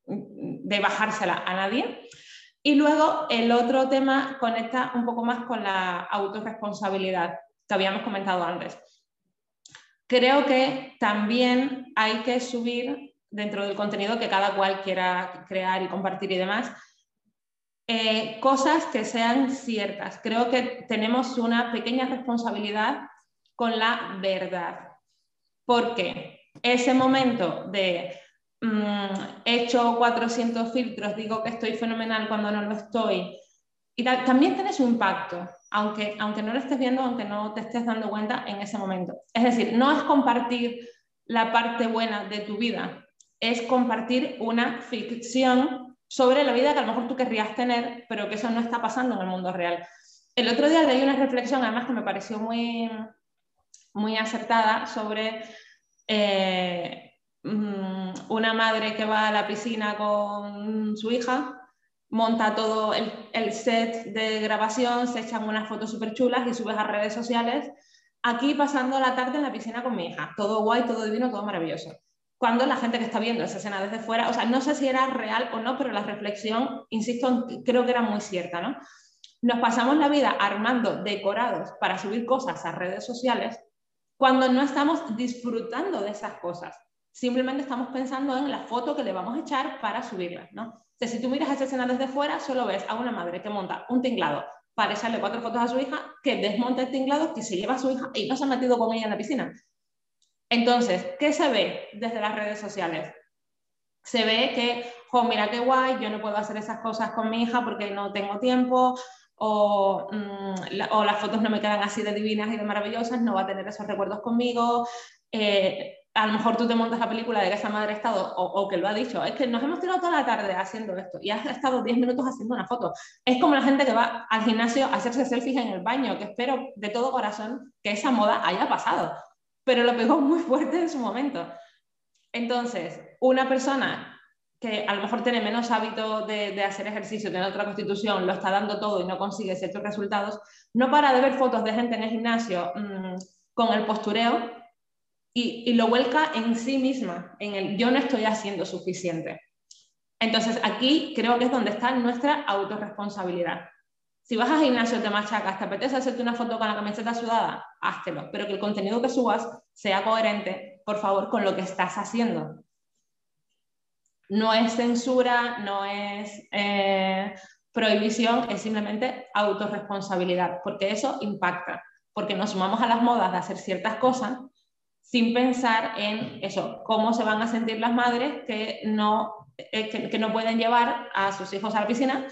de bajársela a nadie. Y luego el otro tema conecta un poco más con la autorresponsabilidad que habíamos comentado antes. Creo que también hay que subir dentro del contenido que cada cual quiera crear y compartir y demás, eh, cosas que sean ciertas. Creo que tenemos una pequeña responsabilidad con la verdad. ¿Por qué? Ese momento de mm, he hecho 400 filtros, digo que estoy fenomenal cuando no lo estoy, y también tiene su impacto, aunque, aunque no lo estés viendo, aunque no te estés dando cuenta en ese momento. Es decir, no es compartir la parte buena de tu vida, es compartir una ficción sobre la vida que a lo mejor tú querrías tener, pero que eso no está pasando en el mundo real. El otro día leí una reflexión, además que me pareció muy, muy acertada, sobre eh, mm, una madre que va a la piscina con su hija, monta todo el, set de grabación, se echan unas fotos súper chulas y subes a redes sociales. Aquí pasando la tarde en la piscina con mi hija, todo guay, todo divino, todo maravilloso. Cuando la gente que está viendo esa escena desde fuera, o sea, no sé si era real o no, pero la reflexión, insisto, creo que era muy cierta, ¿no? Nos pasamos la vida armando decorados para subir cosas a redes sociales cuando no estamos disfrutando de esas cosas. Simplemente estamos pensando en la foto que le vamos a echar para subirla, ¿no? si tú miras esa escena desde fuera, solo ves a una madre que monta un tinglado para echarle cuatro fotos a su hija, que desmonta el tinglado, que se lleva a su hija y no se ha metido con ella en la piscina. Entonces, ¿qué se ve desde las redes sociales? Se ve que, jo, mira qué guay, yo no puedo hacer esas cosas con mi hija porque no tengo tiempo, Mm, o, las fotos no me quedan así de divinas y de maravillosas, no va a tener esos recuerdos conmigo. Eh, a lo mejor tú te montas la película de que esa madre ha estado, o, que lo ha dicho, es que nos hemos tirado toda la tarde haciendo esto y has estado 10 minutos haciendo una foto. Es como la gente que va al gimnasio a hacerse selfies en el baño, que espero de todo corazón que esa moda haya pasado, pero lo pegó muy fuerte en su momento. Entonces, una persona que a lo mejor tiene menos hábito de, hacer ejercicio, tiene otra constitución, lo está dando todo y no consigue ciertos resultados, no para de ver fotos de gente en el gimnasio mm, con el postureo y, lo vuelca en sí misma, en el yo no estoy haciendo suficiente. Entonces aquí creo que es donde está nuestra autorresponsabilidad. Si vas al gimnasio, te machacas, te apetece hacerte una foto con la camiseta sudada, háztelo, pero que el contenido que subas sea coherente, por favor, con lo que estás haciendo no es censura, no es eh, prohibición, es simplemente autorresponsabilidad, porque eso impacta, porque nos sumamos a las modas de hacer ciertas cosas sin pensar en eso, cómo se van a sentir las madres que no, eh, que, no pueden llevar a sus hijos a la piscina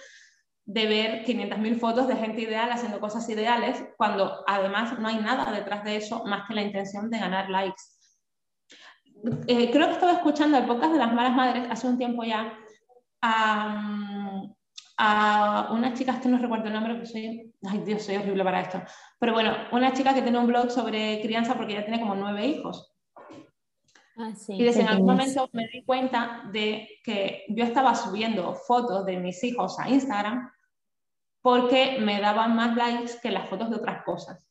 de ver 500.000 fotos de gente ideal haciendo cosas ideales, cuando además no hay nada detrás de eso más que la intención de ganar likes. Eh, creo que estaba escuchando el podcast de las malas madres hace un tiempo ya a, a una chica, que no recuerdo el nombre, que soy, ay Dios, soy horrible para esto, pero bueno, una chica que tiene un blog sobre crianza porque ella tiene como nueve hijos. Ah, y desde en algún momento me di cuenta de que yo estaba subiendo fotos de mis hijos a Instagram porque me daban más likes que las fotos de otras cosas.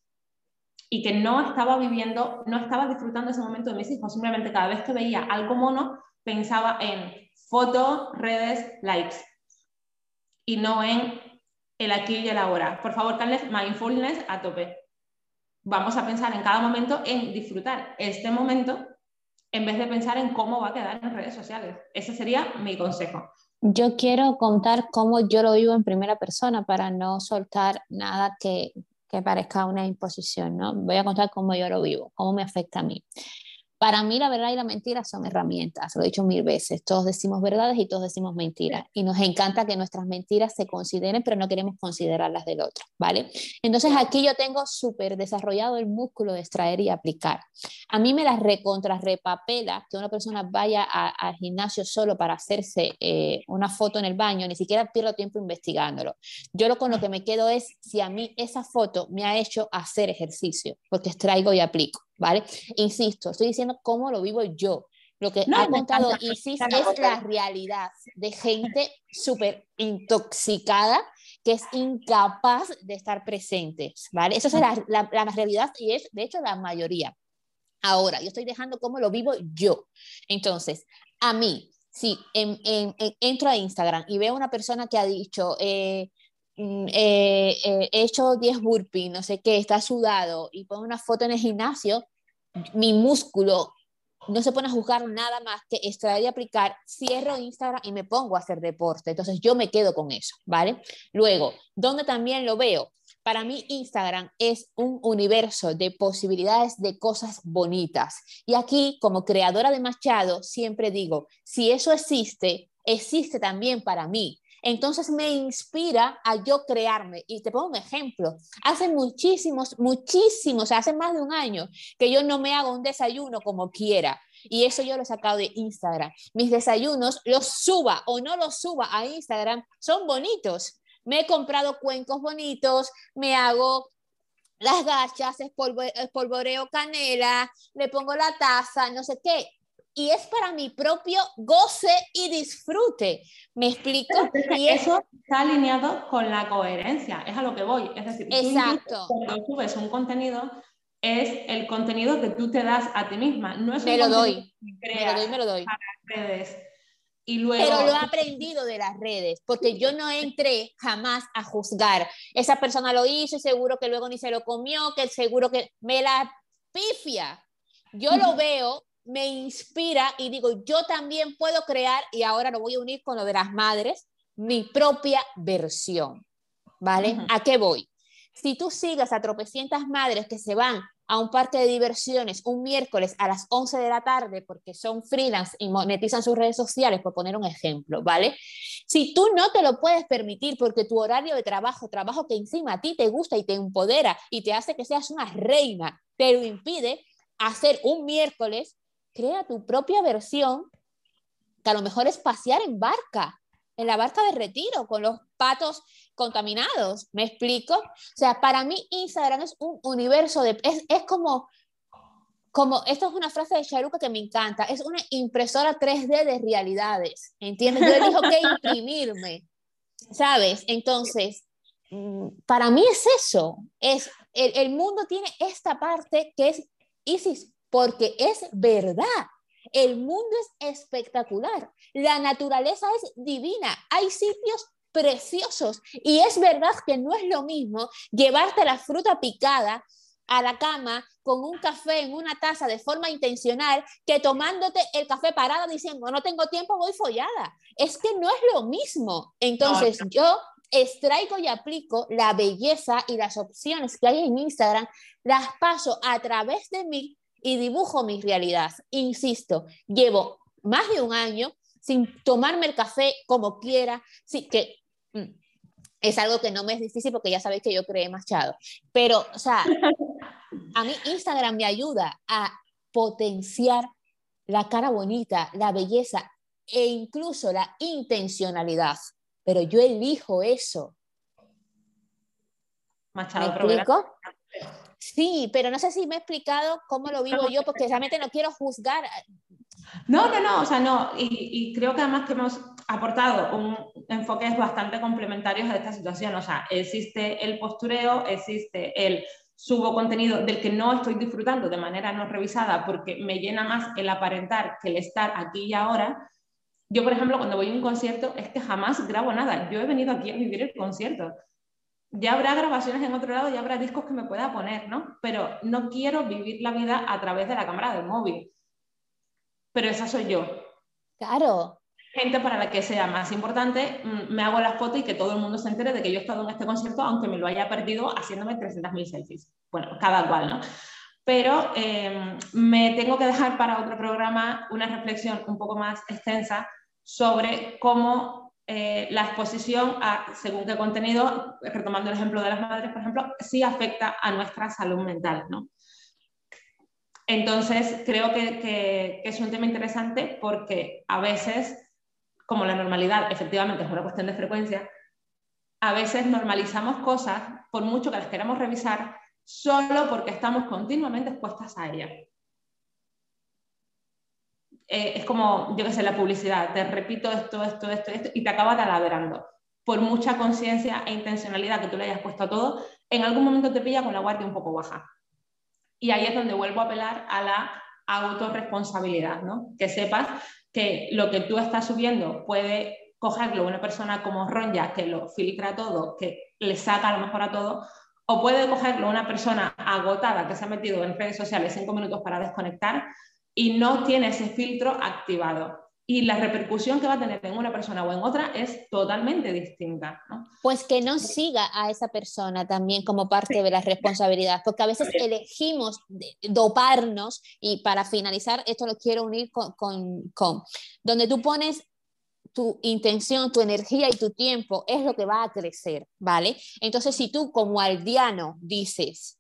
Y que no estaba viviendo, no estaba disfrutando ese momento de mis hijos. Simplemente cada vez que veía algo mono, pensaba en fotos, redes, likes. Y no en el aquí y el ahora. Por favor, Carles, mindfulness a tope. Vamos a pensar en cada momento en disfrutar este momento en vez de pensar en cómo va a quedar en redes sociales. Ese sería mi consejo.
Yo quiero contar cómo yo lo vivo en primera persona para no soltar nada que, que parezca una imposición, ¿no? Voy a contar cómo yo lo vivo, cómo me afecta a mí. Para mí la verdad y la mentira son herramientas, lo he dicho mil veces, todos decimos verdades y todos decimos mentiras y nos encanta que nuestras mentiras se consideren, pero no queremos considerar las del otro, ¿vale? Entonces aquí yo tengo súper desarrollado el músculo de extraer y aplicar. A mí me las recontra repapela que una persona vaya al gimnasio solo para hacerse eh, una foto en el baño, ni siquiera pierdo tiempo investigándolo. Yo lo con lo que me quedo es si a mí esa foto me ha hecho hacer ejercicio, porque extraigo y aplico. ¿Vale? Insisto, estoy diciendo cómo lo vivo yo. Lo que ha contado Isis es la realidad de gente súper intoxicada que es incapaz de estar presentes, ¿vale? Esa es la, la, realidad y es, de hecho, la mayoría. Ahora, yo estoy dejando cómo lo vivo yo. Entonces, a mí, si entro a Instagram y veo una persona que ha dicho, eh, eh, eh, he hecho 10 burpees, no sé qué, está sudado y pongo una foto en el gimnasio, mi músculo no se pone a juzgar nada más que extraer y aplicar, cierro Instagram y me pongo a hacer deporte. Entonces yo me quedo con eso, ¿vale? Luego, donde también lo veo, para mí Instagram es un universo de posibilidades de cosas bonitas. Y aquí, como creadora de Machado, siempre digo, si eso existe, existe también para mí. Entonces me inspira a yo crearme. Y te pongo un ejemplo. Hace muchísimos, muchísimos, hace más de un año que yo no me hago un desayuno como quiera. Y eso yo lo he sacado de Instagram. Mis desayunos, los suba o no los suba a Instagram, son bonitos. Me he comprado cuencos bonitos, me hago las gachas, espolvoreo canela, le pongo la taza, no sé qué y es para mi propio goce y disfrute. ¿Me explico?
Y eso está alineado con la coherencia, es a lo que voy. Es decir, Exacto. cuando subes un contenido, es el contenido que tú te das a ti misma. No es
me lo doy. Me lo doy, me lo doy.
redes. Y luego...
Pero lo he aprendido de las redes, porque yo no entré jamás a juzgar. Esa persona lo hizo, seguro que luego ni se lo comió, que seguro que me la pifia. Yo lo veo me inspira y digo, yo también puedo crear, y ahora lo voy a unir con lo de las madres, mi propia versión. ¿Vale? ¿A qué voy? Si tú sigas a tropecientas madres que se van a un parque de diversiones un miércoles a las 11 de la tarde porque son freelance y monetizan sus redes sociales, por poner un ejemplo, ¿vale? Si tú no te lo puedes permitir porque tu horario de trabajo, trabajo que encima a ti te gusta y te empodera y te hace que seas una reina, te lo impide hacer un miércoles crea tu propia versión, que a lo mejor es pasear en barca, en la barca de retiro, con los patos contaminados. ¿Me explico? O sea, para mí Instagram es un universo de... Es, es como, como... Esto es una frase de Charuca que me encanta. Es una impresora 3D de realidades. ¿Entiendes? Yo elijo qué imprimirme. ¿Sabes? Entonces, mm, para mí es eso. Es, el, el mundo tiene esta parte que es Isis porque es verdad. El mundo es espectacular, la naturaleza es divina, hay sitios preciosos y es verdad que no es lo mismo llevarte la fruta picada a la cama con un café en una taza de forma intencional que tomándote el café parada diciendo no tengo tiempo, voy follada. Es que no es lo mismo. Entonces yo extraigo y aplico la belleza y las opciones que hay en Instagram, las paso a través de mí y dibujo mi realidad. Insisto, llevo más de un año sin tomarme el café como quiera, sí, que mm, es algo que no me es difícil porque ya sabéis que yo creé Machado, pero, o sea, a mí Instagram me ayuda a potenciar la cara bonita, la belleza e incluso la intencionalidad, pero yo elijo eso.
Machado,
¿Me explico? Sí, pero no sé si me he explicado cómo lo vivo yo, porque realmente no quiero juzgar.
No, no, no, o sea, no, y, creo que además que hemos aportado un enfoque bastante complementarios a esta situación, o sea, existe el postureo, existe el subo contenido del que no estoy disfrutando de manera no revisada porque me llena más el aparentar que el estar aquí y ahora. Yo, por ejemplo, cuando voy a un concierto es que jamás grabo nada, yo he venido aquí a vivir el concierto ya habrá grabaciones en otro lado, ya habrá discos que me pueda poner, ¿no? Pero no quiero vivir la vida a través de la cámara del móvil. Pero esa soy yo.
Claro.
Gente para la que sea más importante, mm, me hago las fotos y que todo el mundo se entere de que yo he estado en este concierto, aunque me lo haya perdido haciéndome 300.000 selfies. Bueno, cada cual, ¿no? Pero em, me tengo que dejar para otro programa una reflexión un poco más extensa sobre cómo eh, la exposición a según qué contenido, retomando el ejemplo de las madres, por ejemplo, sí afecta a nuestra salud mental. ¿no? Entonces, creo que, que, es un tema interesante porque a veces, como la normalidad efectivamente es una cuestión de frecuencia, a veces normalizamos cosas, por mucho que las queramos revisar, solo porque estamos continuamente expuestas a ellas. Eh, es como, yo qué sé, la publicidad, te repito esto, esto, esto, esto, y te acaba taladrando. Por mucha conciencia e intencionalidad que tú le hayas puesto a todo, en algún momento te pilla con la guardia un poco baja. Y ahí es donde vuelvo a apelar a la autorresponsabilidad, ¿no? Que sepas que lo que tú estás subiendo puede cogerlo una persona como Ronja, que lo filtra todo, que le saca lo mejor a todo, o puede cogerlo una persona agotada que se ha metido en redes sociales cinco minutos para desconectar y no tiene ese filtro activado. Y la repercusión que va a tener en una persona o en otra es totalmente distinta.
Pues que no siga a esa persona también como parte de la responsabilidad, porque a veces elegimos doparnos y para finalizar, esto lo quiero unir con, con, con donde tú pones tu intención, tu energía y tu tiempo es lo que va a crecer, ¿vale? Entonces, si tú como aldeano dices,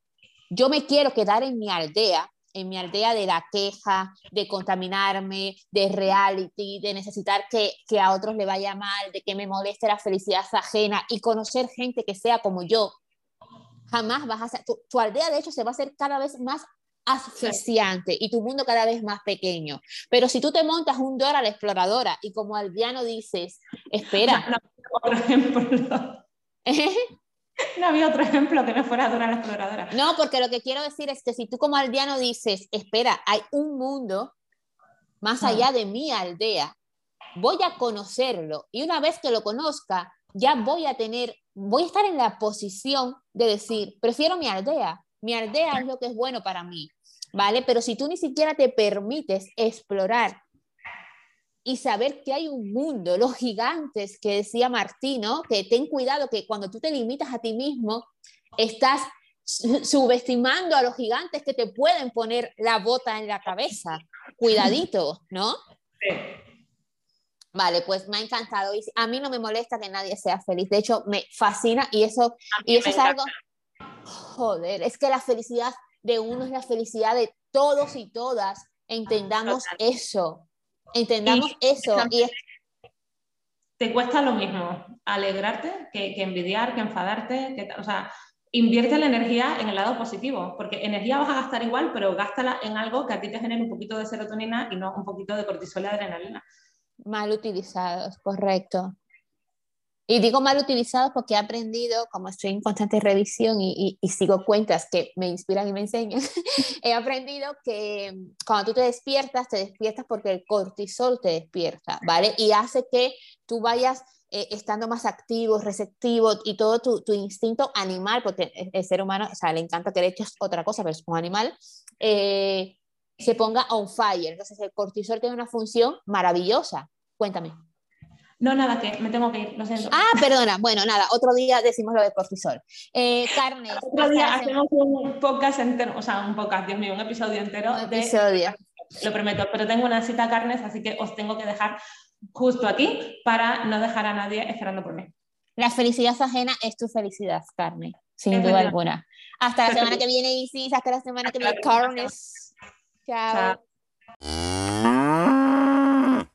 yo me quiero quedar en mi aldea, en mi aldea de la queja, de contaminarme, de reality, de necesitar que, que, a otros le vaya mal, de que me moleste la felicidad ajena y conocer gente que sea como yo. Jamás vas a ser, tu, aldea de hecho se va a hacer cada vez más asfixiante y tu mundo cada vez más pequeño. Pero si tú te montas un Dora la exploradora y como aldeano dices, espera.
por ejemplo. No había otro ejemplo que no fuera Dora la Exploradora.
No, porque lo que quiero decir es que si tú como aldeano dices, espera, hay un mundo más allá de mi aldea, voy a conocerlo y una vez que lo conozca, ya voy a tener, voy a estar en la posición de decir, prefiero mi aldea, mi aldea es lo que es bueno para mí, ¿vale? Pero si tú ni siquiera te permites explorar y saber que hay un mundo, los gigantes que decía Martino, que ten cuidado que cuando tú te limitas a ti mismo, estás subestimando a los gigantes que te pueden poner la bota en la cabeza. Cuidadito, ¿no? Sí. Vale, pues me ha encantado. Y a mí no me molesta que nadie sea feliz. De hecho, me fascina y eso, y eso es algo... Joder, es que la felicidad de uno es la felicidad de todos y todas. Entendamos eso. Entendamos eso. Y
Te cuesta lo mismo alegrarte que, envidiar, que enfadarte, que, o sea, invierte la energía en el lado positivo, porque energía vas a gastar igual, pero gástala en algo que a ti te genere un poquito de serotonina y no un poquito de cortisol y adrenalina.
Mal utilizados, correcto. Y digo mal utilizados porque he aprendido, como estoy en constante revisión y, sigo cuentas que me inspiran y me enseñan, he aprendido que cuando tú te despiertas, te despiertas porque el cortisol te despierta, ¿vale? Y hace que tú vayas eh, estando más activo, receptivo y todo tu, tu, instinto animal, porque el, ser humano, o sea, le encanta que le eches otra cosa, pero es un animal, eh, se ponga on fire. Entonces el cortisol tiene una función maravillosa. Cuéntame.
No, nada, que me tengo que ir, lo siento.
Ah, perdona. Bueno, nada, otro día decimos lo de cortisol. Eh, carne.
Otro día hacemos un podcast entero, o sea, un podcast, Dios mío, un episodio entero.
Un episodio.
lo prometo, pero tengo una cita carnes, así que os tengo que dejar justo aquí para no dejar a nadie esperando por mí.
La felicidad ajena es tu felicidad, carne, sin duda alguna. Hasta la semana que viene, Isis, hasta la semana que viene, carnes. Chao. Chao.